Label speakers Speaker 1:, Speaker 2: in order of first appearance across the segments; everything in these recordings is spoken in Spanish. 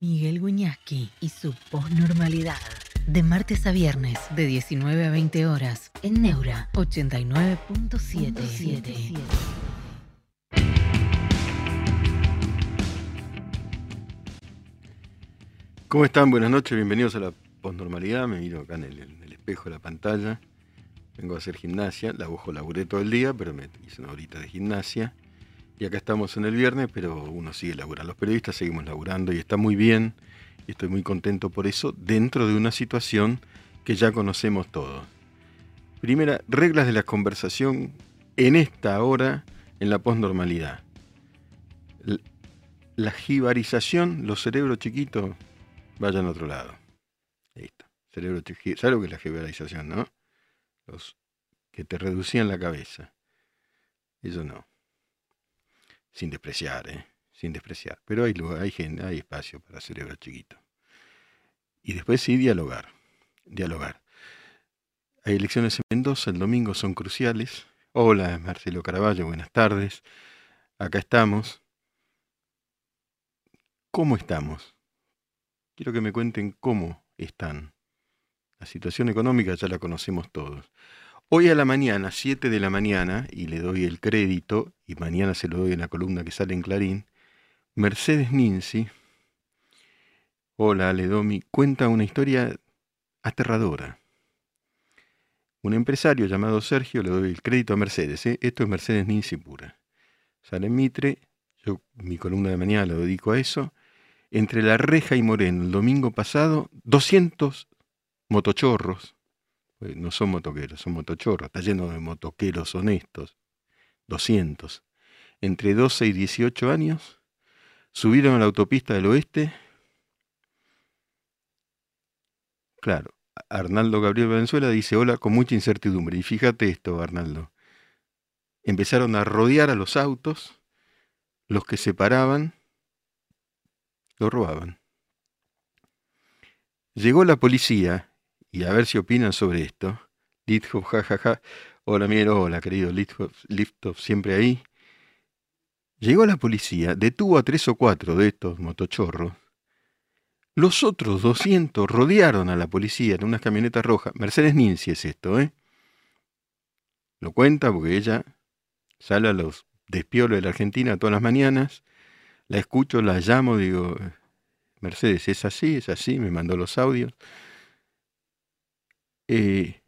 Speaker 1: Miguel Guñasqui y su posnormalidad. De martes a viernes, de 19 a 20 horas, en Neura 89.77.
Speaker 2: ¿Cómo están? Buenas noches, bienvenidos a la posnormalidad. Me miro acá en el, espejo de la pantalla. Vengo a hacer gimnasia, la ojo laburé todo el día, pero me hice una horita de gimnasia. Y acá estamos en el viernes, pero uno sigue laburando. Los periodistas seguimos laburando y está muy bien. Y estoy muy contento por eso, dentro de una situación que ya conocemos todos. Primera, reglas de la conversación en esta hora en la posnormalidad. La jibarización, los cerebros chiquitos vayan a otro lado. Listo. Cerebro chiquito. ¿Sabes lo que es la jibarización, no? Los que te reducían la cabeza. Eso no. Sin despreciar, ¿eh? Sin despreciar. Pero hay, lugar, hay, hay espacio para cerebro chiquito. Y después sí, dialogar. Dialogar. Hay elecciones en Mendoza, el domingo son cruciales. Hola, Marcelo Caraballo, buenas tardes. Acá estamos. ¿Cómo estamos? Quiero que me cuenten cómo están. La situación económica ya la conocemos todos. Hoy a la mañana, 7 de la mañana, y le doy el crédito, y mañana se lo doy en la columna que sale en Clarín, Mercedes Ninzi, hola Aledomi, cuenta una historia aterradora. Un empresario llamado Sergio, le doy el crédito a Mercedes, ¿eh? esto es Mercedes Ninzi pura. Sale en Mitre, yo mi columna de mañana lo dedico a eso. Entre La Reja y Moreno, el domingo pasado, 200 motochorros, pues no son motoqueros, son motochorros, está lleno de motoqueros honestos, 200, entre 12 y 18 años, subieron a la autopista del oeste, claro, Arnaldo Gabriel Valenzuela dice hola con mucha incertidumbre, y fíjate esto, Arnaldo, empezaron a rodear a los autos, los que se paraban, lo robaban. Llegó la policía, y a ver si opinan sobre esto. Lithoff, jajaja. Hola, Miguel, hola, querido Lithoff, Lithoff, siempre ahí. Llegó la policía, detuvo a tres o cuatro de estos motochorros. Los otros 200 rodearon a la policía en unas camionetas rojas. Mercedes Ninzi es esto, ¿eh? Lo cuenta porque ella sale a los despiolos de la Argentina todas las mañanas. La escucho, la llamo, digo, Mercedes, es así, es así, me mandó los audios. Eh,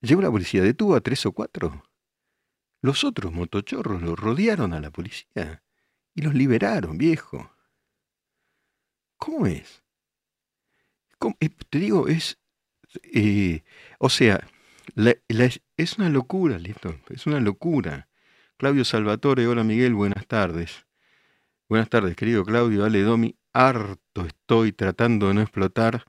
Speaker 2: llegó la policía, detuvo a tres o cuatro. Los otros motochorros los rodearon a la policía y los liberaron, viejo. ¿Cómo es? ¿Cómo? Eh, te digo, es... eh, o sea, es una locura, listo, es una locura. Claudio Salvatore, hola Miguel, buenas tardes. Buenas tardes, querido Claudio, Ale Domi, harto estoy tratando de no explotar.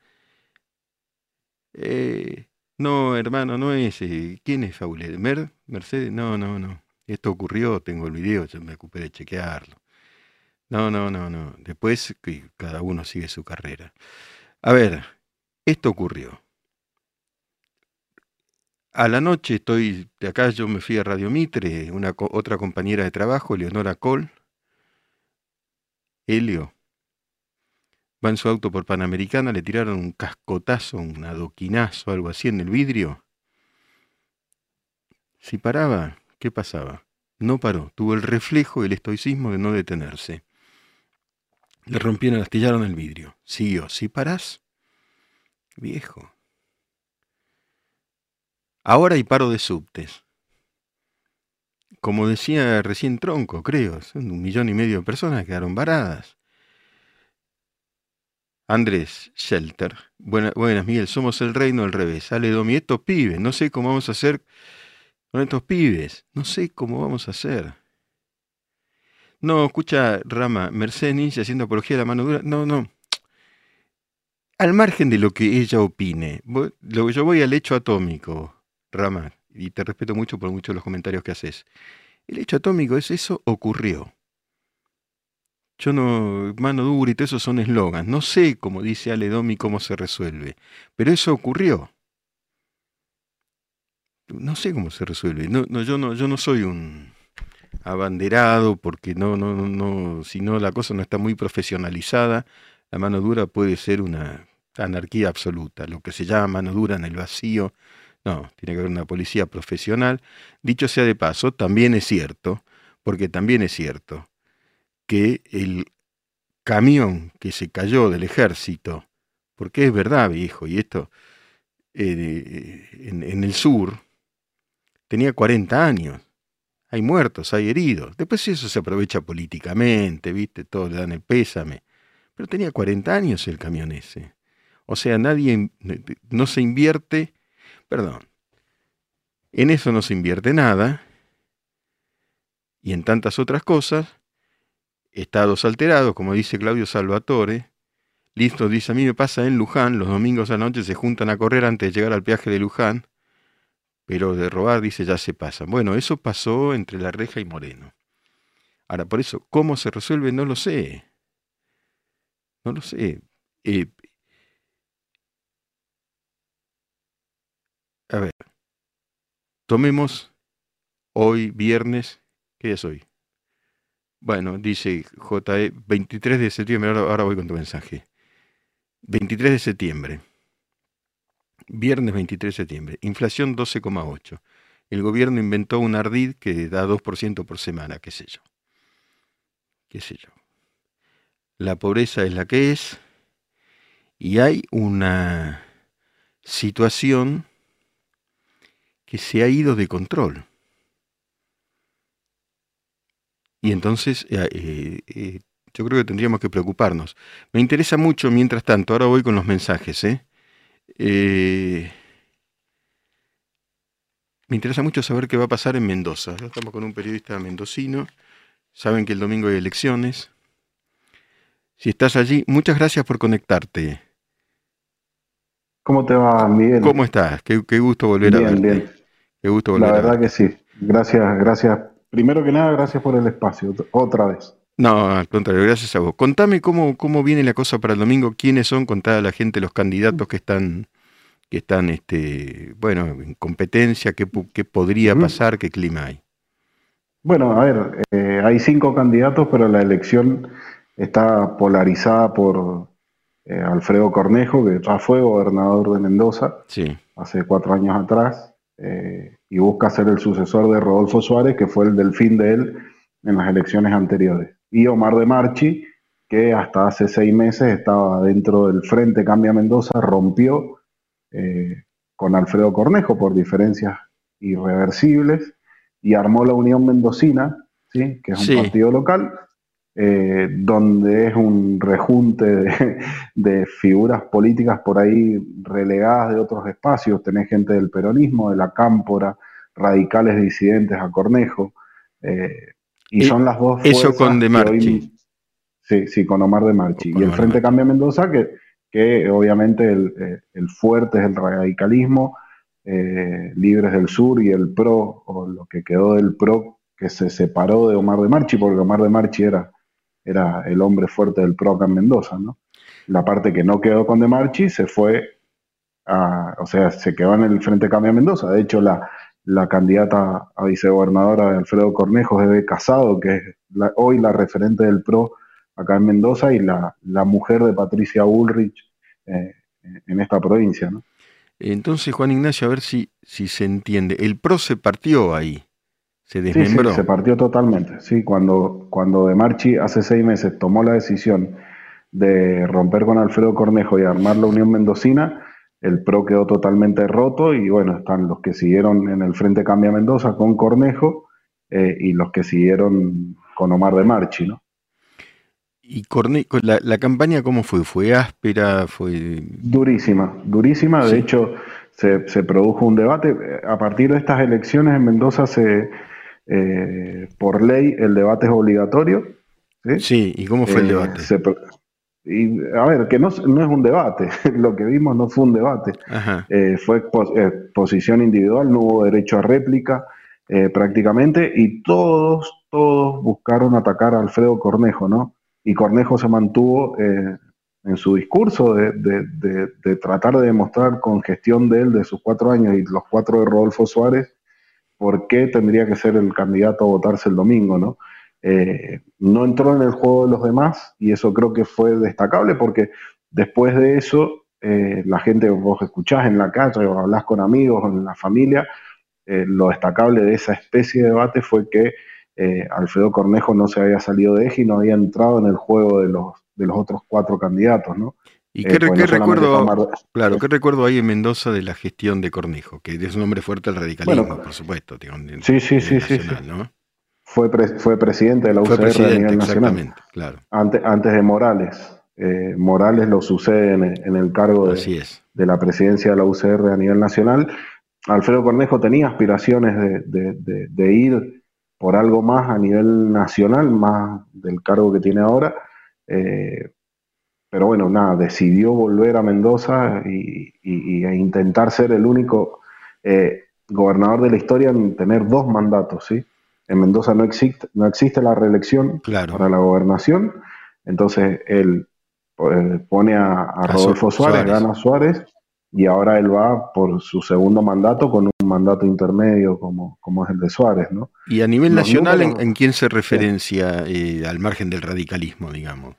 Speaker 2: Eh, no, hermano, no es. eh, ¿Quién es Fauler? ¿Mer? ¿Mercedes? No, no, no. Esto ocurrió, tengo el video, yo me ocupé de chequearlo. No, no, no, no. Después cada uno sigue su carrera. A ver, esto ocurrió. A la noche estoy de acá, yo me fui a Radio Mitre, una otra compañera de trabajo, Leonora Col, Helio, va en su auto por Panamericana, le tiraron un cascotazo, un adoquinazo, algo así en el vidrio. Si paraba, ¿qué pasaba? No paró, tuvo el reflejo y el estoicismo de no detenerse. Le rompieron, astillaron el vidrio. Siguió, si parás, viejo. Ahora hay paro de subtes. Como decía recién Tronco, creo, un millón y medio de personas que quedaron varadas. Andrés Shelter. Buena- buenas, Miguel. Somos el reino al revés. Ale Domi, estos pibes. No sé cómo vamos a hacer con estos pibes. No sé cómo vamos a hacer. No, escucha, Rama, Mercedes Ninja haciendo apología de la mano dura. No, no. Al margen de lo que ella opine, yo voy al hecho atómico, Rama, y te respeto mucho por muchos de los comentarios que haces. El hecho atómico es eso ocurrió. Yo no, mano dura y todo eso son eslogans. No sé, como dice Ale Domi, cómo se resuelve, pero eso ocurrió. No sé cómo se resuelve. No, no, yo, no, yo no soy un abanderado, porque no, no, no, si no la cosa no está muy profesionalizada, la mano dura puede ser una anarquía absoluta, lo que se llama mano dura en el vacío, no, tiene que haber una policía profesional. Dicho sea de paso, también es cierto, porque también es cierto, que el camión que se cayó del ejército, porque es verdad, viejo, y esto en, en el sur, tenía 40 años hay muertos, hay heridos. Después eso se aprovecha políticamente, ¿viste? Todos le dan el pésame. Pero tenía 40 años el camión ese. O sea, nadie, no se invierte, perdón, en eso no se invierte nada. Y en tantas otras cosas, estados alterados, como dice Claudio Salvatore, listo, dice, a mí me pasa en Luján, los domingos a la noche se juntan a correr antes de llegar al viaje de Luján, pero de robar, dice, ya se pasa. Bueno, eso pasó entre La Reja y Moreno. Ahora, por eso, ¿cómo se resuelve? No lo sé. No lo sé. Eh, a ver, tomemos hoy, viernes, ¿qué es hoy? Bueno, dice JE, 23 de septiembre, ahora, voy con tu mensaje. 23 de septiembre. Viernes 23 de septiembre. Inflación 12,8. El gobierno inventó un ardid que da 2% por semana, qué sé yo. Qué sé yo. La pobreza es la que es y hay una situación que se ha ido de control. Y entonces eh, eh, eh, yo creo que tendríamos que preocuparnos. Me interesa mucho, mientras tanto, ahora voy con los mensajes, ¿eh? Eh, me interesa mucho saber qué va a pasar en Mendoza. Estamos con un periodista mendocino. Saben que el domingo hay elecciones. Si estás allí, muchas gracias por conectarte.
Speaker 3: ¿Cómo te va, Miguel?
Speaker 2: ¿Cómo estás? Qué, gusto volver a verte. Bien.
Speaker 3: Qué gusto volver La verdad que sí. Gracias, gracias. Primero que nada, gracias por el espacio, otra vez.
Speaker 2: No, al contrario, gracias a vos. Contame cómo, cómo viene la cosa para el domingo, quiénes son, contá a la gente los candidatos que están, que están este, bueno, en competencia, qué, qué podría pasar, qué clima hay.
Speaker 3: Bueno, a ver, eh, hay cinco candidatos, pero la elección está polarizada por eh, Alfredo Cornejo, que ya fue gobernador de Mendoza
Speaker 2: sí.
Speaker 3: hace cuatro años atrás, eh, y busca ser el sucesor de Rodolfo Suárez, que fue el delfín de él en las elecciones anteriores. Y Omar de Marchi, que hasta hace seis meses estaba dentro del Frente Cambia Mendoza, rompió eh, con Alfredo Cornejo por diferencias irreversibles y armó la Unión Mendocina, ¿sí? que es un partido local, eh, donde es un rejunte de, de, figuras políticas por ahí relegadas de otros espacios. Tenés gente del peronismo, de la cámpora, radicales disidentes a Cornejo. Eh, y son las dos
Speaker 2: Eso con De Marchi.
Speaker 3: sí, sí, con Omar De Marchi. y el Frente Cambia Mendoza, que, que obviamente el, eh, el, fuerte es el radicalismo, eh, Libres del Sur y el PRO, o lo que quedó del PRO, que se separó de Omar De Marchi, porque Omar De Marchi era, era el hombre fuerte del PRO acá en Mendoza, ¿no? La parte que no quedó con De Marchi se fue a, o sea, se quedó en el Frente Cambia Mendoza. De hecho, la, la candidata a vicegobernadora de Alfredo Cornejo es Casado, que es hoy la referente del PRO acá en Mendoza y la, mujer de Patricia Ulrich eh, en esta provincia. ¿no?
Speaker 2: Entonces, Juan Ignacio, a ver si, si se entiende. El PRO se partió ahí, se desmembró.
Speaker 3: Sí, se partió totalmente. Sí, cuando, cuando De Marchi hace seis meses tomó la decisión de romper con Alfredo Cornejo y armar la Unión Mendocina, el PRO quedó totalmente roto y bueno, están los que siguieron en el Frente Cambia Mendoza con Cornejo eh, y los que siguieron con Omar de Marchi, ¿no?
Speaker 2: ¿Y Cornejo, la, campaña cómo fue? ¿Fue áspera? ¿Fue...?
Speaker 3: Durísima, durísima. De hecho, se, produjo un debate. A partir de estas elecciones en Mendoza, se, eh, por ley, el debate es obligatorio.
Speaker 2: Sí, ¿y cómo fue el eh, debate?
Speaker 3: Y a ver, que no, no, es un debate, lo que vimos no fue un debate, eh, fue eh, posición individual, no hubo derecho a réplica prácticamente, y todos, todos buscaron atacar a Alfredo Cornejo, ¿no? Y Cornejo se mantuvo en su discurso de, de, de, tratar de demostrar con gestión de él, de sus cuatro años y los cuatro de Rodolfo Suárez, por qué tendría que ser el candidato a votarse el domingo, ¿no? Eh, no entró en el juego de los demás y eso creo que fue destacable porque después de eso eh, la gente vos escuchás en la calle o hablas con amigos o en la familia, eh, lo destacable de esa especie de debate fue que Alfredo Cornejo no se había salido de eje y no había entrado en el juego de los, de los otros cuatro candidatos, ¿no?
Speaker 2: ¿Y qué, recuerdo, claro, qué recuerdo hay en Mendoza de la gestión de Cornejo? Que es un hombre fuerte al radicalismo, por supuesto.
Speaker 3: sí, sí, sí, sí, Fue, fue presidente de la UCR a nivel nacional. Claro. Antes, antes de Morales. Eh, Morales lo sucede en, el cargo de, de, la presidencia de la UCR a nivel nacional. Alfredo Cornejo tenía aspiraciones de, ir por algo más a nivel nacional, más del cargo que tiene ahora. Eh, pero bueno, nada, decidió volver a Mendoza y, e intentar ser el único eh, gobernador de la historia en tener dos mandatos, ¿sí? En Mendoza no existe, no existe la reelección para la gobernación, entonces él eh, pone a, Rodolfo Suárez, gana Suárez, y ahora él va por su segundo mandato con un mandato intermedio como, como es el de Suárez, ¿no?
Speaker 2: Y a nivel nacional, ¿en, quién se referencia eh, al margen del radicalismo, digamos?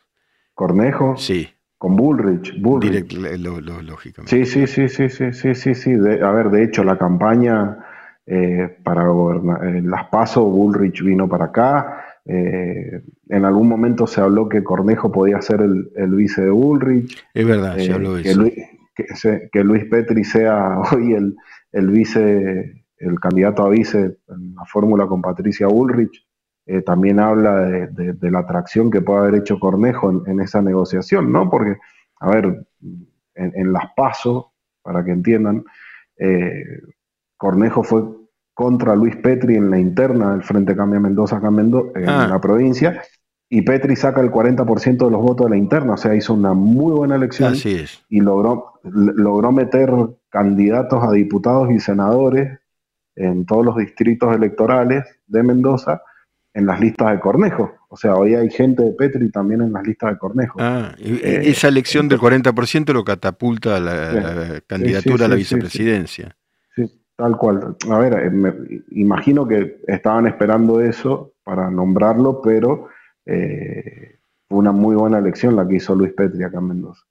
Speaker 3: Cornejo.
Speaker 2: Sí.
Speaker 3: Con Bullrich. Bullrich.
Speaker 2: lógicamente.
Speaker 3: Sí, sí, sí, sí, sí, sí, sí, sí. a ver, de hecho, la campaña eh, para gobernar, eh, las PASO, Bullrich vino para acá. Eh, en algún momento se habló que Cornejo podía ser el, vice de Bullrich.
Speaker 2: Es verdad, se habló
Speaker 3: que eso. Luis, que, Luis Petri sea hoy el, el vice, el candidato a vice en la fórmula con Patricia Bullrich. Eh, también habla de, la atracción que puede haber hecho Cornejo en, esa negociación, ¿no? Porque, a ver, en, las pasos, para que entiendan, eh, Cornejo fue contra Luis Petri en la interna del Frente Cambia Mendoza acá en, ah. la provincia, y Petri saca el 40% de los votos de la interna, o sea, hizo una muy buena elección y logró, logró meter candidatos a diputados y senadores en todos los distritos electorales de Mendoza en las listas de Cornejo. O sea, hoy hay gente de Petri también en las listas de Cornejo.
Speaker 2: Ah, eh, esa elección del 40% lo catapulta a la, candidatura a la vicepresidencia.
Speaker 3: Sí, tal cual. A ver, eh, imagino que estaban esperando eso para nombrarlo, pero eh, fue una muy buena elección la que hizo Luis Petri acá en Mendoza.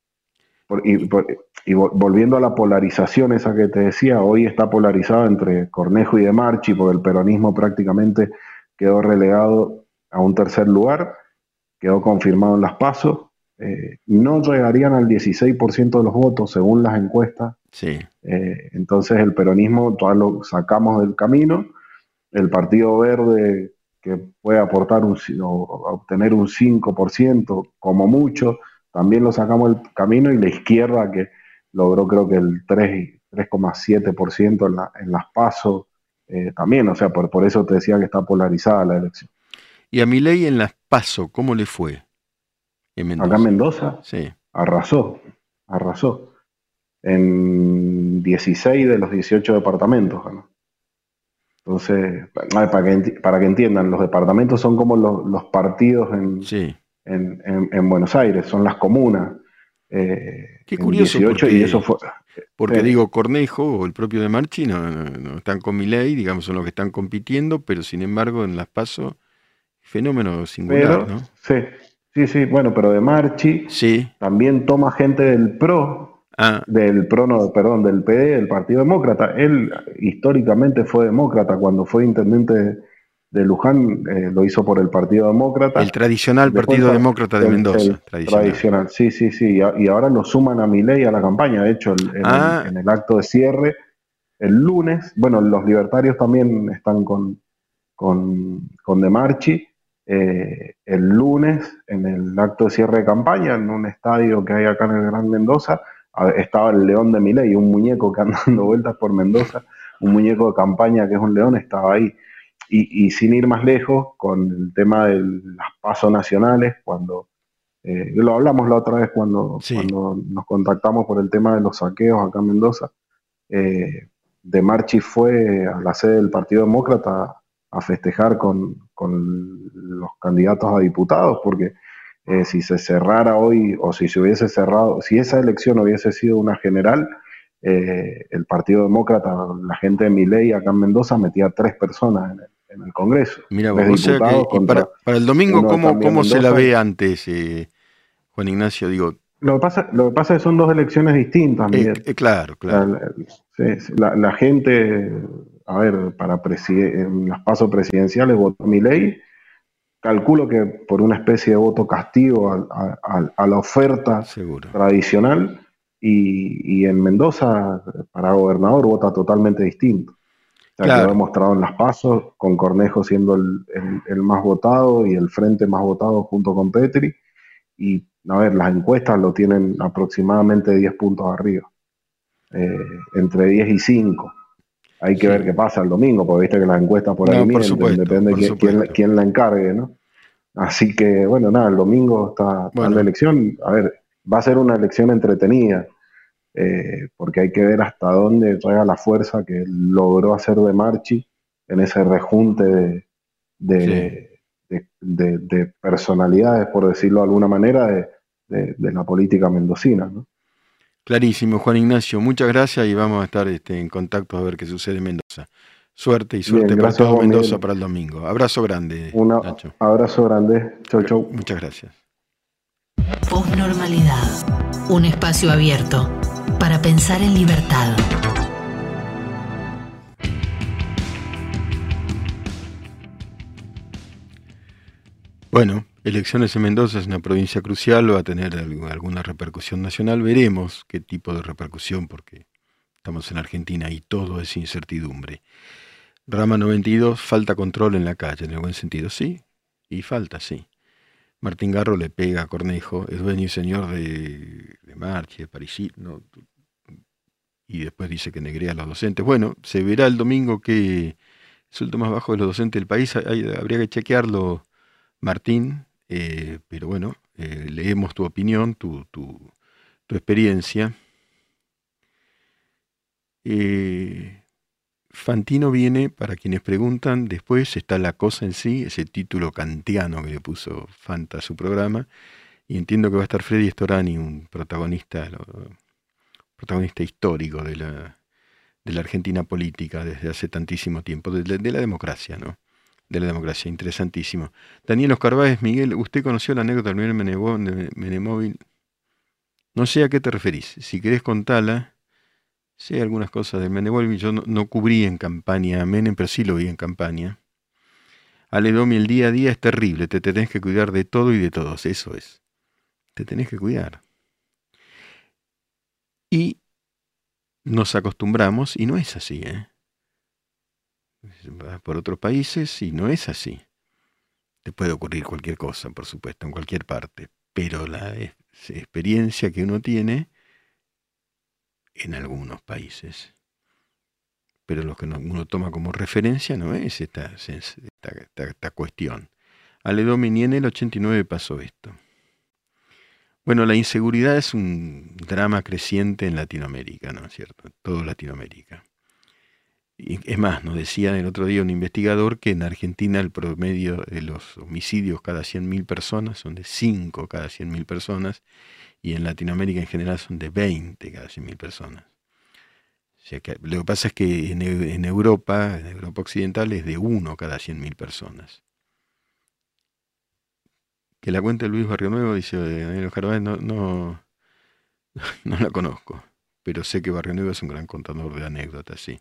Speaker 3: y, volviendo a la polarización esa que te decía, hoy está polarizado entre Cornejo y De Marchi, porque el peronismo prácticamente quedó relegado a un tercer lugar, quedó confirmado en las pasos. Eh, no llegarían al 16% de los votos según las encuestas.
Speaker 2: Sí.
Speaker 3: Eh, entonces el peronismo todavía lo sacamos del camino. El Partido Verde, que puede aportar un, o obtener un 5% como mucho, también lo sacamos del camino. Y la izquierda, que logró creo que el 3,7% en, la, en las pasos, eh, también, o sea, por, por eso te decía que está polarizada la elección.
Speaker 2: ¿Y a Milei en las PASO, cómo le fue?
Speaker 3: Acá en Mendoza,
Speaker 2: sí.
Speaker 3: arrasó, arrasó. En 16 de los 18 departamentos. Entonces, para que, para que entiendan, los departamentos son como los, partidos en, en, en, Buenos Aires, son las comunas.
Speaker 2: Eh, Qué curioso. y eso fue, porque digo, Cornejo o el propio de Marchi no, están con mi ley, digamos, son los que están compitiendo, pero sin embargo en las PASO, fenómeno singular, ¿no?
Speaker 3: Sí, sí, sí, bueno, pero de Marchi
Speaker 2: sí.
Speaker 3: también toma gente del PRO, ah. del PRO, no, perdón, del PD, del Partido Demócrata. Él históricamente fue demócrata cuando fue intendente de Luján eh, lo hizo por el Partido Demócrata.
Speaker 2: El tradicional Partido Demócrata de Mendoza.
Speaker 3: tradicional. sí, sí, sí. Y, ahora lo suman a mi ley a la campaña. De hecho, ah. en, el, acto de cierre, el lunes, bueno, los libertarios también están con, con, con De Marchi. Eh, el lunes, en el acto de cierre de campaña, en un estadio que hay acá en el Gran Mendoza, estaba el león de Miley, un muñeco que anda dando vueltas por Mendoza, un muñeco de campaña que es un león, estaba ahí. Y, sin ir más lejos, con el tema de las pasos nacionales, cuando eh, lo hablamos la otra vez cuando, cuando nos contactamos por el tema de los saqueos acá en Mendoza, eh, De Marchi fue a la sede del Partido Demócrata a festejar con, los candidatos a diputados, porque eh, si se cerrara hoy, o si se hubiese cerrado, si esa elección hubiese sido una general, eh, el Partido Demócrata, la gente de Miley acá en Mendoza metía tres personas en el, Congreso.
Speaker 2: Mira, o sea que para, el domingo, ¿cómo, cómo se la ve antes, eh, Juan Ignacio? Digo,
Speaker 3: lo que, pasa, lo que pasa es que son dos elecciones distintas,
Speaker 2: eh, Miguel. claro, claro.
Speaker 3: La, gente, a ver, para en los pasos presidenciales votó Milei. Calculo que por una especie de voto castigo a, la oferta tradicional. Y, en Mendoza, para gobernador, vota totalmente distinto. O sea, lo he mostrado en las pasos, con Cornejo siendo el, el, más votado y el frente más votado junto con Petri. Y a ver, las encuestas lo tienen aproximadamente 10 puntos arriba, eh, entre 10 y 5. Hay que ver qué pasa el domingo, porque viste que las encuestas por ahí depende de quién, la encargue, ¿no? Así que, bueno, nada, el domingo está, la elección. A ver, va a ser una elección entretenida, eh, porque hay que ver hasta dónde llega la fuerza que logró hacer de Marchi en ese rejunte de, de personalidades, por decirlo de alguna manera, de, de, la política mendocina. ¿no?
Speaker 2: Clarísimo, Juan Ignacio, muchas gracias y vamos a estar este, en contacto a ver qué sucede en Mendoza. Suerte y suerte para todo Mendoza para el domingo. Abrazo grande.
Speaker 3: Un abrazo grande. Chau, chau.
Speaker 2: Muchas gracias.
Speaker 1: Postnormalidad. Un espacio abierto para pensar en libertad.
Speaker 2: Bueno, Elecciones en Mendoza es una provincia crucial, va a tener alguna repercusión nacional. Veremos qué tipo de repercusión, porque estamos en Argentina y todo es incertidumbre. Rama 92, falta control en la calle, en el buen sentido, sí, y falta, sí. Martín Garro le pega a Cornejo, es dueño y señor de, de Marchi, de París, no, y después dice que negrea a los docentes. Bueno, se verá el domingo que el más bajo de los docentes del país, habría que chequearlo, Martín, eh, pero bueno, eh, leemos tu opinión, tu, tu, experiencia. Eh, Fantino viene, para quienes preguntan, después está la cosa en sí, ese título kantiano que le puso Fanta a su programa, y entiendo que va a estar Freddy Storani, un protagonista, protagonista histórico de la, Argentina política desde hace tantísimo tiempo, de, la democracia, ¿no? de la democracia. Interesantísimo. Daniel Oscar Miguel, ¿usted conoció la anécdota del Menemóvil? No sé a qué te referís. Si querés contarla, sé algunas cosas del Menemóvil. Yo no, cubrí en campaña a Menem, pero sí lo vi en campaña. Aledomi, el día a día es terrible. Te tenés que cuidar de todo y de todos. Eso es. Te tenés que cuidar. Y nos acostumbramos, y no es así, ¿eh? por otros países y no es así. Te puede ocurrir cualquier cosa, por supuesto, en cualquier parte, pero la experiencia que uno tiene en algunos países, pero lo que uno toma como referencia no es esta, esta, esta, cuestión. Ale Domini en el 89 pasó esto. Bueno, la inseguridad es un drama creciente en Latinoamérica, ¿no es cierto? Todo Latinoamérica. Es más, nos decía el otro día un investigador que en Argentina el promedio de los homicidios cada 100.000 personas son de 5 cada 100.000 personas y en Latinoamérica en general son de 20 cada 100.000 personas. O sea que, lo que pasa es que en, Europa, en Europa Occidental, es de 1 cada 100.000 personas. Que la cuenta de Luis Barrio Nuevo, dice Daniel Jarván, no, no, no la conozco, pero sé que Barrio Nuevo es un gran contador de anécdotas, sí.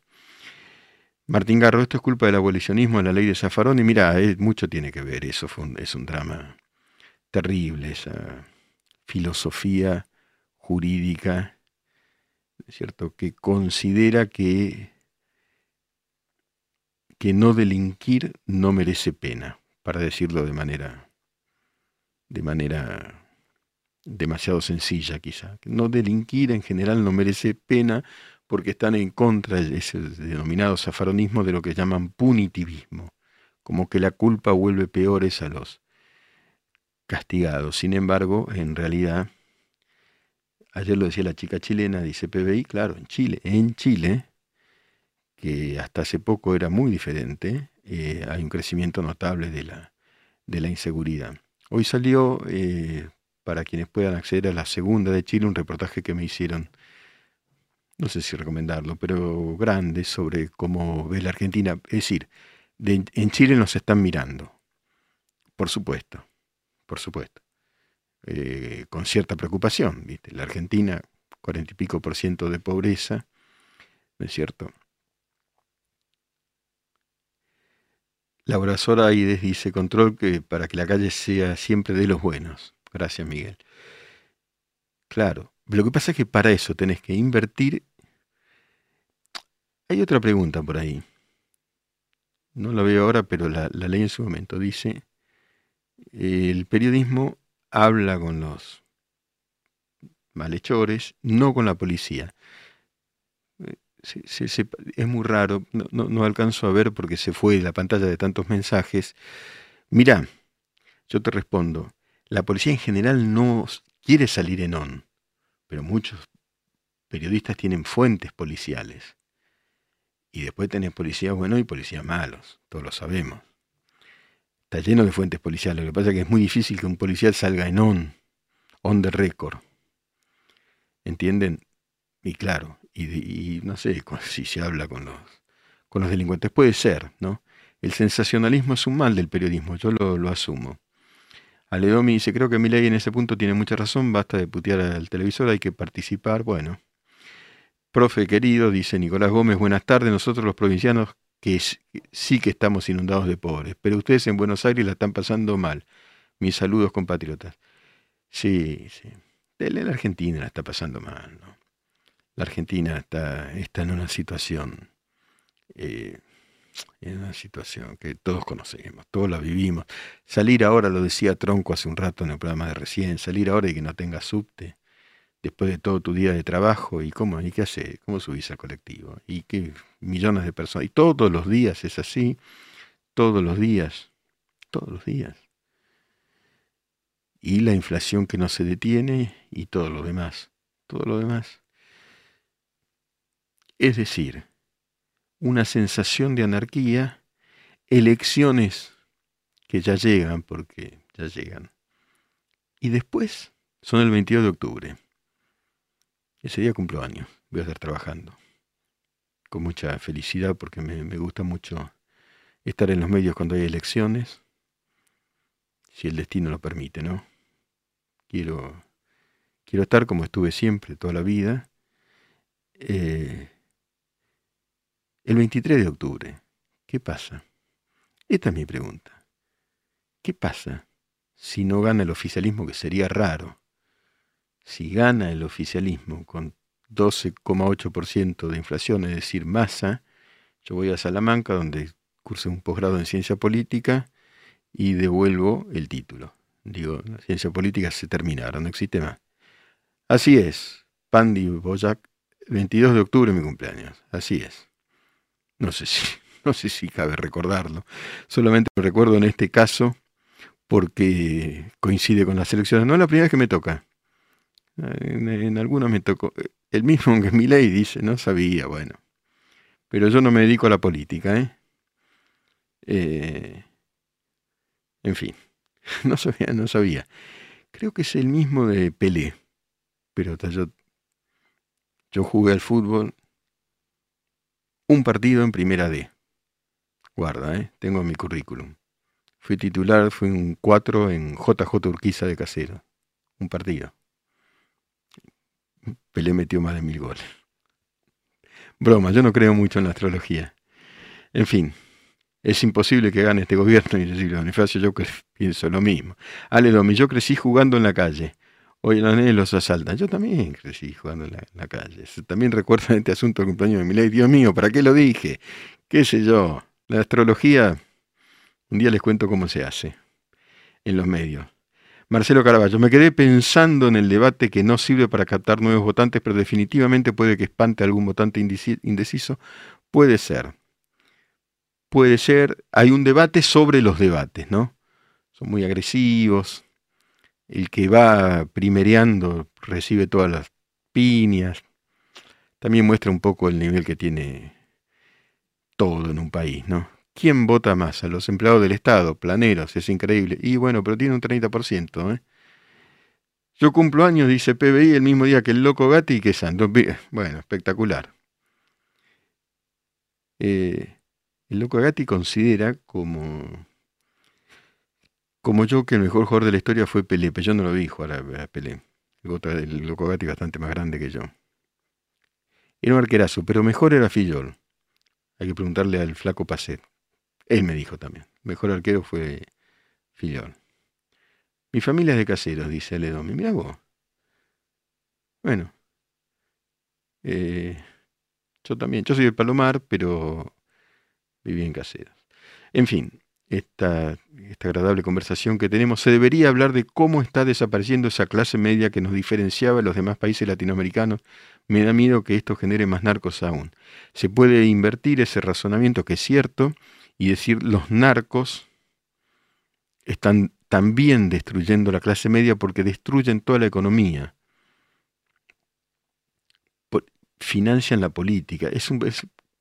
Speaker 2: Martín Garro, esto es culpa del abolicionismo de la ley de Zafarón, y mira, eh, mucho tiene que ver, eso es un drama terrible, esa filosofía jurídica, ¿cierto?, que considera que, que no delinquir no merece pena, para decirlo de manera, de manera demasiado sencilla quizá. No delinquir en general no merece pena porque están en contra de ese denominado zafaronismo de lo que llaman punitivismo, como que la culpa vuelve peores a los castigados. Sin embargo, en realidad, ayer lo decía la chica chilena, dice PBI, claro, en Chile, en Chile, que hasta hace poco era muy diferente, eh, hay un crecimiento notable de la, de la inseguridad. Hoy salió, eh, para quienes puedan acceder a la segunda de Chile, un reportaje que me hicieron no sé si recomendarlo, pero grande sobre cómo ve la Argentina. Es decir, en Chile nos están mirando, por supuesto, por supuesto, eh, con cierta preocupación. ¿viste? La Argentina, cuarenta y pico por ciento de pobreza, ¿no es cierto? Laura Soraides dice, control que para que la calle sea siempre de los buenos. Gracias, Miguel. Claro, lo que pasa es que para eso tenés que invertir. Hay otra pregunta por ahí. No la veo ahora, pero la, la ley en su momento dice, el periodismo habla con los malhechores, no con la policía. Eh, es muy raro, no, alcanzo a ver porque se fue la pantalla de tantos mensajes. Mira, yo te respondo, la policía en general no quiere salir en on, pero muchos periodistas tienen fuentes policiales. Y después tenés policías buenos y policías malos, todos lo sabemos. Está lleno de fuentes policiales. Lo que pasa es que es muy difícil que un policial salga en on, on the record. ¿Entienden? Y claro, y, no sé si se habla con los, con los delincuentes. Puede ser, ¿no? El sensacionalismo es un mal del periodismo, yo lo, lo asumo. Aledomi dice, creo que mi ley en ese punto tiene mucha razón, basta de putear al televisor, hay que participar. Bueno, profe querido, dice Nicolás Gómez, buenas tardes, nosotros los provincianos que sí que estamos inundados de pobres, pero ustedes en Buenos Aires la están pasando mal. Mis saludos compatriotas. Sí, sí. La Argentina la está pasando mal, ¿no? La Argentina está, está en una situación, eh, en una situación que todos conocemos, todos la vivimos. Salir ahora, lo decía Tronco hace un rato en el programa de recién, salir ahora y que no tenga subte, después de todo tu día de trabajo, y cómo, y qué hace, cómo subís al colectivo, y qué millones de personas, y todos los días es así, todos los días, todos los días. Y la inflación que no se detiene y todo lo demás, todo lo demás. Es decir, una sensación de anarquía, elecciones que ya llegan, porque ya llegan. Y después son el 22 de octubre. Ese día cumplo años, voy a estar trabajando con mucha felicidad porque me, gusta mucho estar en los medios cuando hay elecciones, si el destino lo permite, ¿no? Quiero, quiero estar como estuve siempre, toda la vida. Eh, el 23 de octubre, ¿qué pasa? Esta es mi pregunta. ¿Qué pasa si no gana el oficialismo, que sería raro? si gana el oficialismo con 12,8% de inflación, es decir, masa, yo voy a Salamanca, donde cursé un posgrado en ciencia política y devuelvo el título. Digo, la ciencia política se termina, ahora no existe más. Así es, Pandi Boyac, 22 de octubre mi cumpleaños, así es. No sé si, no sé si cabe recordarlo, solamente lo recuerdo en este caso porque coincide con las elecciones. No es la primera vez que me toca. En, algunos me tocó, el mismo que mi ley dice, no sabía, bueno. Pero yo no me dedico a la política, ¿eh? eh en fin, no sabía, no sabía. Creo que es el mismo de Pelé, pero yo, yo jugué al fútbol un partido en primera D. Guarda, ¿eh? tengo mi currículum. Fui titular, fui un 4 en JJ Urquiza de Casero. Un partido. Pelé metió más de mil goles. Broma, yo no creo mucho en la astrología. En fin, es imposible que gane este gobierno y decirle Bonifacio, yo pienso lo mismo. Ale Domi, yo crecí jugando en la calle. Hoy los nenes los asaltan. Yo también crecí jugando en la, calle. También recuerdo este asunto del cumpleaños de mi ley. Dios mío, ¿para qué lo dije? ¿Qué sé yo? La astrología, un día les cuento cómo se hace en los medios. Marcelo Caraballo, me quedé pensando en el debate que no sirve para captar nuevos votantes, pero definitivamente puede que espante a algún votante indeciso. Puede ser. Puede ser. Hay un debate sobre los debates, ¿no? Son muy agresivos. El que va primereando recibe todas las piñas. También muestra un poco el nivel que tiene todo en un país, ¿no? ¿Quién vota más? A los empleados del Estado, planeros, es increíble. Y bueno, pero tiene un 30%. ¿eh? Yo cumplo años, dice PBI, el mismo día que el loco Gatti y que Santos. Bueno, espectacular. Eh, el loco Gatti considera como, como yo que el mejor jugador de la historia fue Pelé, pero yo no lo vi jugar a, Pelé. El loco Gatti bastante más grande que yo. Era un arquerazo, pero mejor era Fillol. Hay que preguntarle al flaco Pacet. Él me dijo también. Mejor arquero fue Fillol. Mi familia es de caseros, dice Ledomi. Mira vos. Bueno. Eh, yo también. Yo soy de Palomar, pero viví en caseros. En fin, esta, esta agradable conversación que tenemos, se debería hablar de cómo está desapareciendo esa clase media que nos diferenciaba de los demás países latinoamericanos. Me da miedo que esto genere más narcos aún. Se puede invertir ese razonamiento que es cierto y decir los narcos están también destruyendo la clase media porque destruyen toda la economía. financian la política. Es un,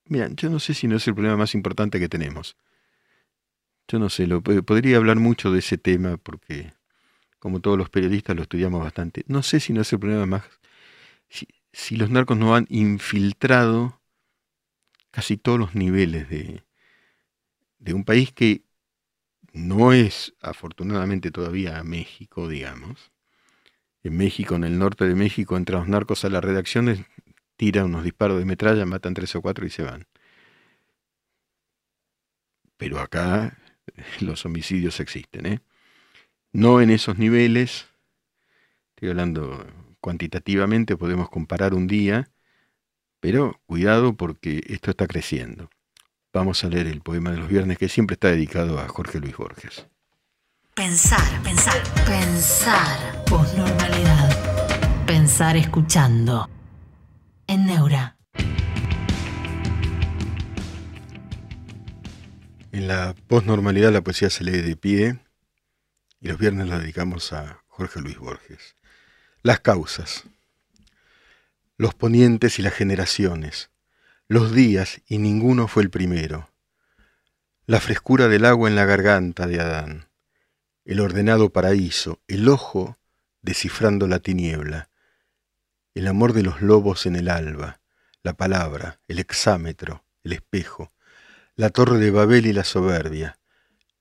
Speaker 2: mira, yo no sé si no es el problema más importante que tenemos. Yo no sé, lo, podría hablar mucho de ese tema porque, como todos los periodistas, lo estudiamos bastante. No sé si no es el problema más... Si, los narcos no han infiltrado casi todos los niveles de, de un país que no es afortunadamente todavía México, digamos. En México, en el norte de México, entran los narcos a las redacciones, tiran unos disparos de metralla, matan tres o cuatro y se van. Pero acá los homicidios existen, ¿eh? No en esos niveles, estoy hablando cuantitativamente, podemos comparar un día, pero cuidado porque esto está creciendo. Vamos a leer el poema de los viernes que siempre está dedicado a Jorge Luis Borges.
Speaker 1: Pensar, pensar, pensar. Posnormalidad. Pensar escuchando. En Neura.
Speaker 2: En la posnormalidad la poesía se lee de pie y los viernes la dedicamos a Jorge Luis Borges. Las causas, los ponientes y las generaciones, los días y ninguno fue el primero, la frescura del agua en la garganta de Adán, el ordenado paraíso, el ojo descifrando la tiniebla, el amor de los lobos en el alba, la palabra, el exámetro, el espejo, la torre de Babel y la soberbia,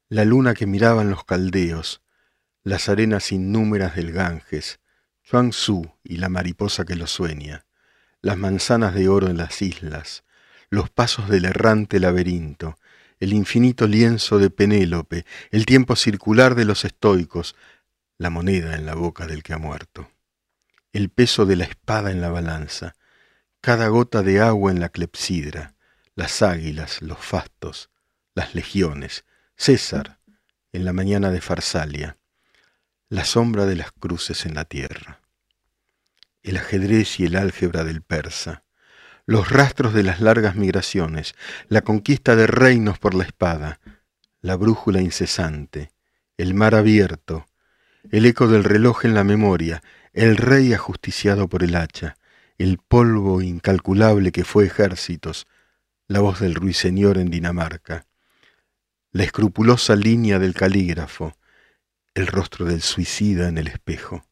Speaker 2: la luna que miraban los caldeos, las arenas innúmeras del Ganges, Chuang Tzu y la mariposa que lo sueña, las manzanas de oro en las islas, los pasos del errante laberinto, el infinito lienzo de Penélope, el tiempo circular de los estoicos, la moneda en la boca del que ha muerto, el peso de la espada en la balanza, cada gota de agua en la clepsidra, las águilas, los fastos, las legiones, César en la mañana de Farsalia, la sombra de las cruces en la tierra, el ajedrez y el álgebra del persa, los rastros de las largas migraciones, la conquista de reinos por la espada, la brújula incesante, el mar abierto, el eco del reloj en la memoria, el rey ajusticiado por el hacha, el polvo incalculable que fue ejércitos, la voz del ruiseñor en Dinamarca, la escrupulosa línea del calígrafo, el rostro del suicida en el espejo,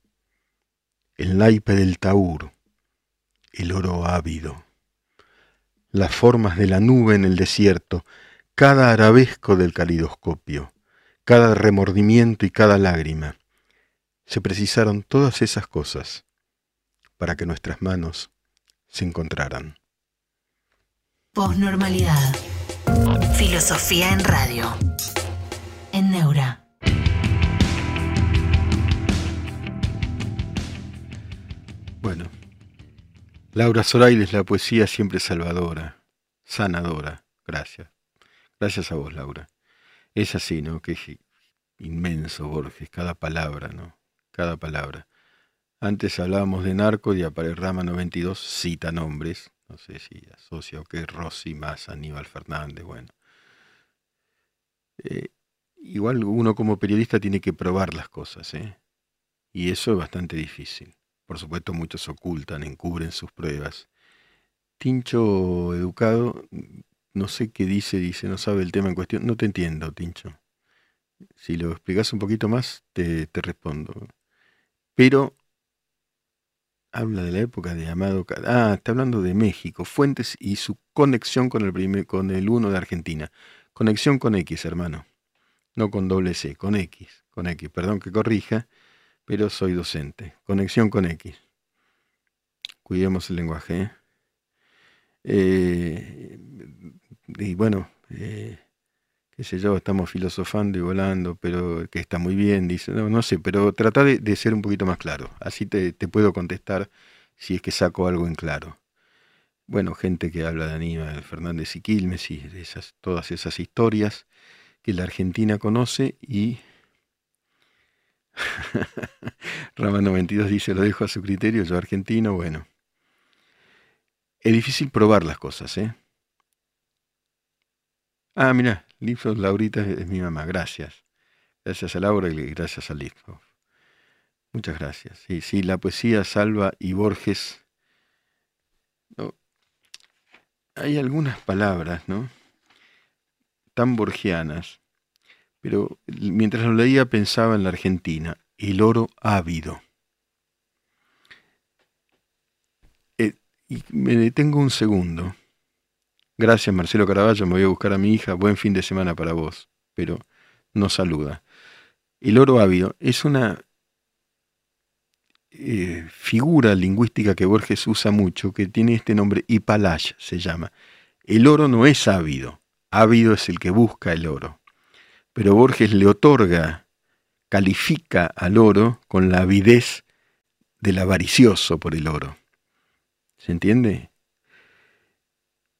Speaker 2: el naipe del taur, el oro ávido, las formas de la nube en el desierto, cada arabesco del calidoscopio, cada remordimiento y cada lágrima. Se precisaron todas esas cosas para que nuestras manos se encontraran.
Speaker 1: Posnormalidad. Filosofía en radio. En Neura.
Speaker 2: Bueno. Laura es la poesía siempre salvadora, sanadora. Gracias. Gracias a vos, Laura. Es así, ¿no? Que inmenso, Borges, cada palabra, ¿no? Cada palabra. Antes hablábamos de narco y aparece Rama 92 cita nombres no sé si asocia o que Rossi más Aníbal Fernández, bueno. Eh, igual uno como periodista tiene que probar las cosas, ¿eh? Y eso es bastante difícil. Por supuesto, muchos ocultan, encubren sus pruebas. Tincho educado, no sé qué dice, dice, no sabe el tema en cuestión. No te entiendo, Tincho. Si lo explicas un poquito más, te, te respondo. Pero habla de la época de Amado. Ah, está hablando de México, Fuentes y su conexión con el, primer, con el 1 de Argentina. Conexión con X, hermano. No con doble C, con X. Con X, perdón que corrija, pero soy docente. Conexión con X. Cuidemos el lenguaje. ¿eh? Eh, y bueno, eh, qué sé yo, estamos filosofando y volando, pero que está muy bien, dice, no, no sé, pero trata de, ser un poquito más claro, así te, puedo contestar si es que saco algo en claro. Bueno, gente que habla de Aníbal Fernández y Quilmes y de esas, todas esas historias que la Argentina conoce y Rama 92 dice, lo dejo a su criterio, yo argentino, bueno. Es difícil probar las cosas, ¿eh? Ah, mira, Lipsoft Laurita es, mi mamá, gracias. Gracias a Laura y gracias a Lipsoft. Muchas gracias. Sí, sí, la poesía Salva y Borges. hay algunas palabras, ¿no? Tan borgianas. Pero mientras lo leía pensaba en la Argentina, el oro ávido. Y me detengo un segundo. Gracias Marcelo Caraballo, me voy a buscar a mi hija. Buen fin de semana para vos. Pero no saluda. El oro ávido es una eh, figura lingüística que Borges usa mucho, que tiene este nombre, Ipalash se llama. El oro no es ávido, ávido es el que busca el oro. Pero Borges le otorga, califica al oro con la avidez del avaricioso por el oro. ¿Se entiende?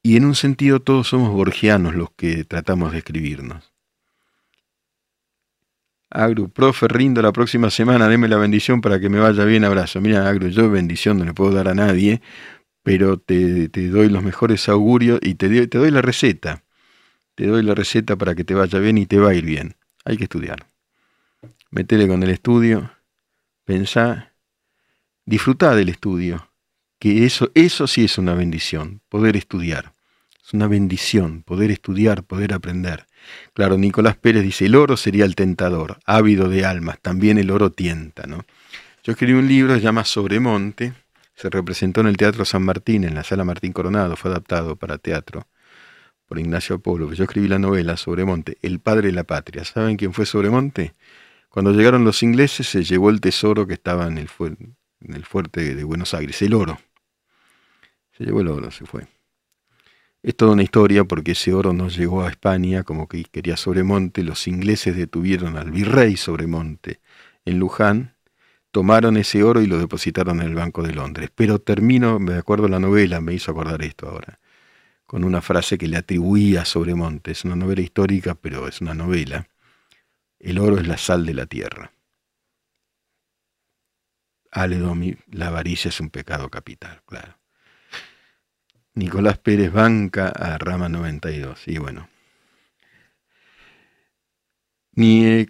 Speaker 2: Y en un sentido todos somos borgianos los que tratamos de escribirnos. Agru, profe, rindo la próxima semana, deme la bendición para que me vaya bien, abrazo. Mira, Agru, yo bendición no le puedo dar a nadie, pero te, doy los mejores augurios y te, te doy la receta. Te doy la receta para que te vaya bien y te va a ir bien. Hay que estudiar. Metele con el estudio, pensá, disfrutá del estudio que eso, eso sí es una bendición, poder estudiar. Es una bendición poder estudiar, poder aprender. Claro, Nicolás Pérez dice, el oro sería el tentador, ávido de almas, también el oro tienta. ¿no? Yo escribí un libro, se llama Sobremonte, se representó en el Teatro San Martín, en la Sala Martín Coronado, fue adaptado para teatro por Ignacio Apolo. Yo escribí la novela Sobremonte, El Padre de la Patria. ¿Saben quién fue Sobremonte? Cuando llegaron los ingleses se llevó el tesoro que estaba en el, en el fuerte de Buenos Aires, el oro. Se llevó el oro, se fue. Es toda una historia porque ese oro no llegó a España como que quería Sobremonte. Los ingleses detuvieron al virrey Sobremonte en Luján, tomaron ese oro y lo depositaron en el Banco de Londres. Pero termino, me acuerdo la novela, me hizo acordar esto ahora, con una frase que le atribuía a Sobremonte. Es una novela histórica, pero es una novela. El oro es la sal de la tierra. Aledomi, la avaricia es un pecado capital, claro. Nicolás Pérez banca a Rama 92. Y bueno. Nie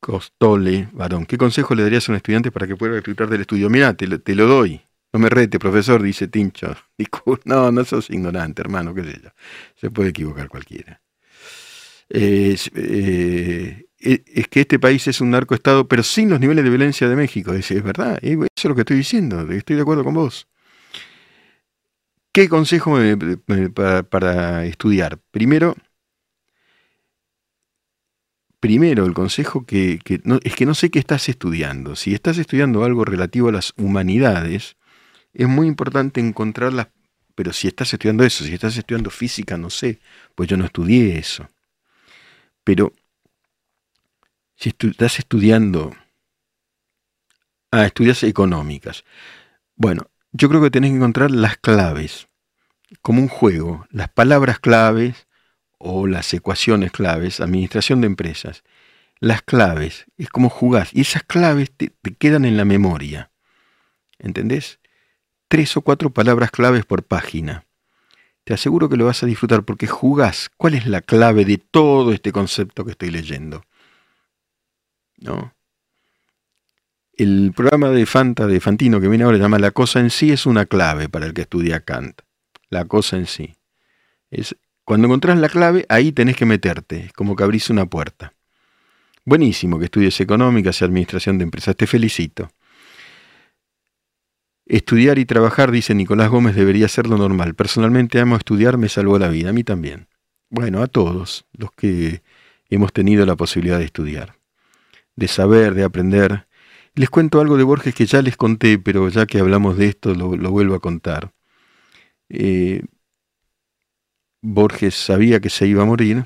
Speaker 2: Costole, varón. ¿Qué consejo le darías a un estudiante para que pueda disfrutar del estudio? Mira, te, lo doy. No me rete, profesor, dice Tincho. No, no sos ignorante, hermano, qué sé yo. Se puede equivocar cualquiera. Eh, es que este país es un narcoestado, pero sin los niveles de violencia de México. Dice, es verdad, eso es lo que estoy diciendo, estoy de acuerdo con vos. ¿Qué consejo para, estudiar? Primero, primero el consejo que, es que no sé qué estás estudiando. Si estás estudiando algo relativo a las humanidades, es muy importante encontrarlas. Pero si estás estudiando eso, si estás estudiando física, no sé, pues yo no estudié eso. Pero si estás estudiando... Ah, estudias económicas. Bueno, yo creo que tenés que encontrar las claves, como un juego, las palabras claves o las ecuaciones claves, administración de empresas. Las claves, es como jugar, y esas claves te, quedan en la memoria. ¿Entendés? Tres o cuatro palabras claves por página. Te aseguro que lo vas a disfrutar porque jugás. ¿Cuál es la clave de todo este concepto que estoy leyendo? ¿No? El programa de Fanta, de Fantino, que viene ahora, se llama La cosa en sí, es una clave para el que estudia Kant. La cosa en sí. Es, cuando encontrás la clave, ahí tenés que meterte, es como que abrís una puerta. Buenísimo que estudies económicas y administración de empresas, te felicito. Estudiar y trabajar, dice Nicolás Gómez, debería ser lo normal. Personalmente amo estudiar, me salvó la vida, a mí también. Bueno, a todos los que hemos tenido la posibilidad de estudiar, de saber, de aprender. Les cuento algo de Borges que ya les conté, pero ya que hablamos de esto, lo, vuelvo a contar. Eh, Borges sabía que se iba a morir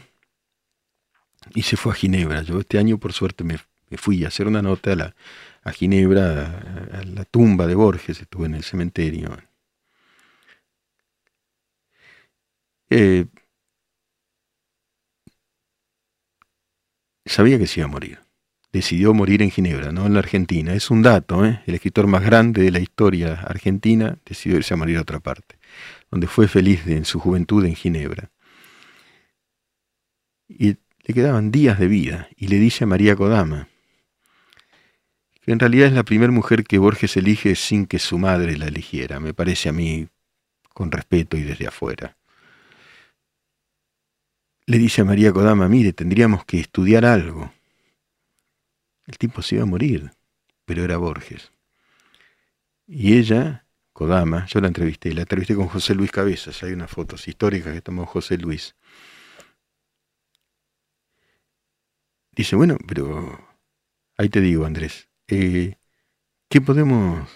Speaker 2: y se fue a Ginebra. Yo este año, por suerte, me, fui a hacer una nota a la, a Ginebra, a, la tumba de Borges, estuve en el cementerio. Eh, sabía que se iba a morir. Decidió morir en Ginebra, no en la Argentina. Es un dato, ¿eh? el escritor más grande de la historia argentina decidió irse a morir a otra parte, donde fue feliz en su juventud en Ginebra. Y le quedaban días de vida, y le dice a María Kodama, que en realidad es la primera mujer que Borges elige sin que su madre la eligiera, me parece a mí con respeto y desde afuera. Le dice a María Kodama, mire, tendríamos que estudiar algo. El tipo se iba a morir, pero era Borges. Y ella, Kodama, yo la entrevisté, la entrevisté con José Luis Cabezas, hay unas fotos históricas que tomó José Luis. Dice, bueno, pero ahí te digo, Andrés, eh, ¿qué podemos,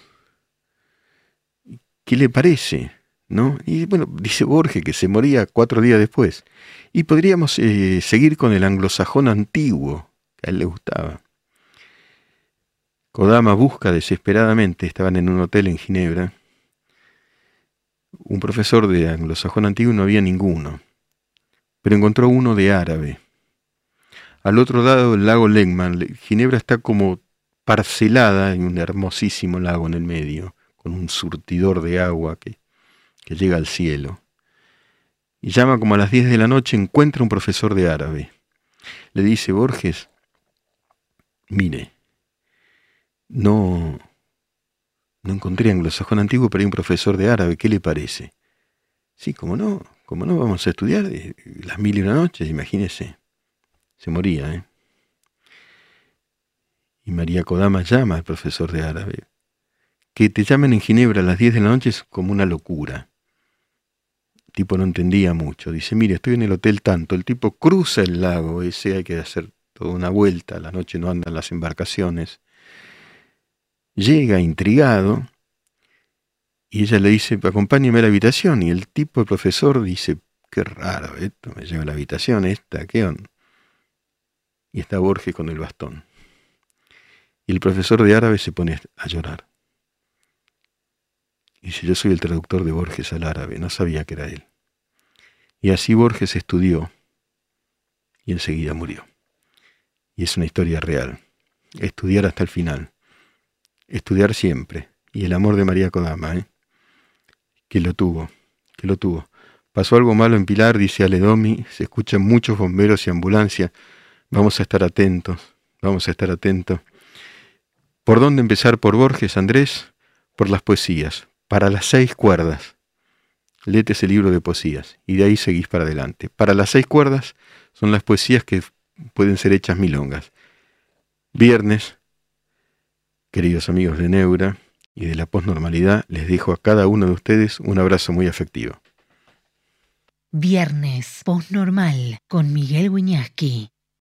Speaker 2: qué le parece? ¿No? Y bueno, dice Borges que se moría cuatro días después. Y podríamos eh, seguir con el anglosajón antiguo, que a él le gustaba. Kodama busca desesperadamente, estaban en un hotel en Ginebra, un profesor de anglosajón antiguo no había ninguno, pero encontró uno de árabe. Al otro lado del lago Lengman, Ginebra está como parcelada en un hermosísimo lago en el medio, con un surtidor de agua que, que llega al cielo. Y llama como a las 10 de la noche, encuentra un profesor de árabe. Le dice, Borges, mire, no, no encontré anglosajón antiguo, pero hay un profesor de árabe, ¿qué le parece? Sí, como no, como no, vamos a estudiar eh, las mil y una noches, imagínese. Se moría, ¿eh? Y María Kodama llama al profesor de árabe. Que te llamen en Ginebra a las 10 de la noche es como una locura. El tipo no entendía mucho. Dice, mire, estoy en el hotel tanto. El tipo cruza el lago, ese hay que hacer toda una vuelta. La noche no andan las embarcaciones. Llega intrigado y ella le dice, acompáñeme a la habitación. Y el tipo, el profesor, dice, qué raro esto, me lleva a la habitación esta, ¿qué onda? Y está Borges con el bastón. Y el profesor de árabe se pone a llorar. Y dice, yo soy el traductor de Borges al árabe, no sabía que era él. Y así Borges estudió y enseguida murió. Y es una historia real. Estudiar hasta el final. Estudiar siempre. Y el amor de María Kodama, ¿eh? que lo tuvo, que lo tuvo. Pasó algo malo en Pilar, dice Aledomi, se escuchan muchos bomberos y ambulancias. Vamos a estar atentos, vamos a estar atentos. ¿Por dónde empezar por Borges, Andrés? Por las poesías, para las seis cuerdas. Léete ese libro de poesías y de ahí seguís para adelante. Para las seis cuerdas son las poesías que pueden ser hechas milongas. Viernes, queridos amigos de Neura y de la posnormalidad, les dejo a cada uno de ustedes un abrazo muy afectivo.
Speaker 1: Viernes, posnormal, con Miguel Wiñaski.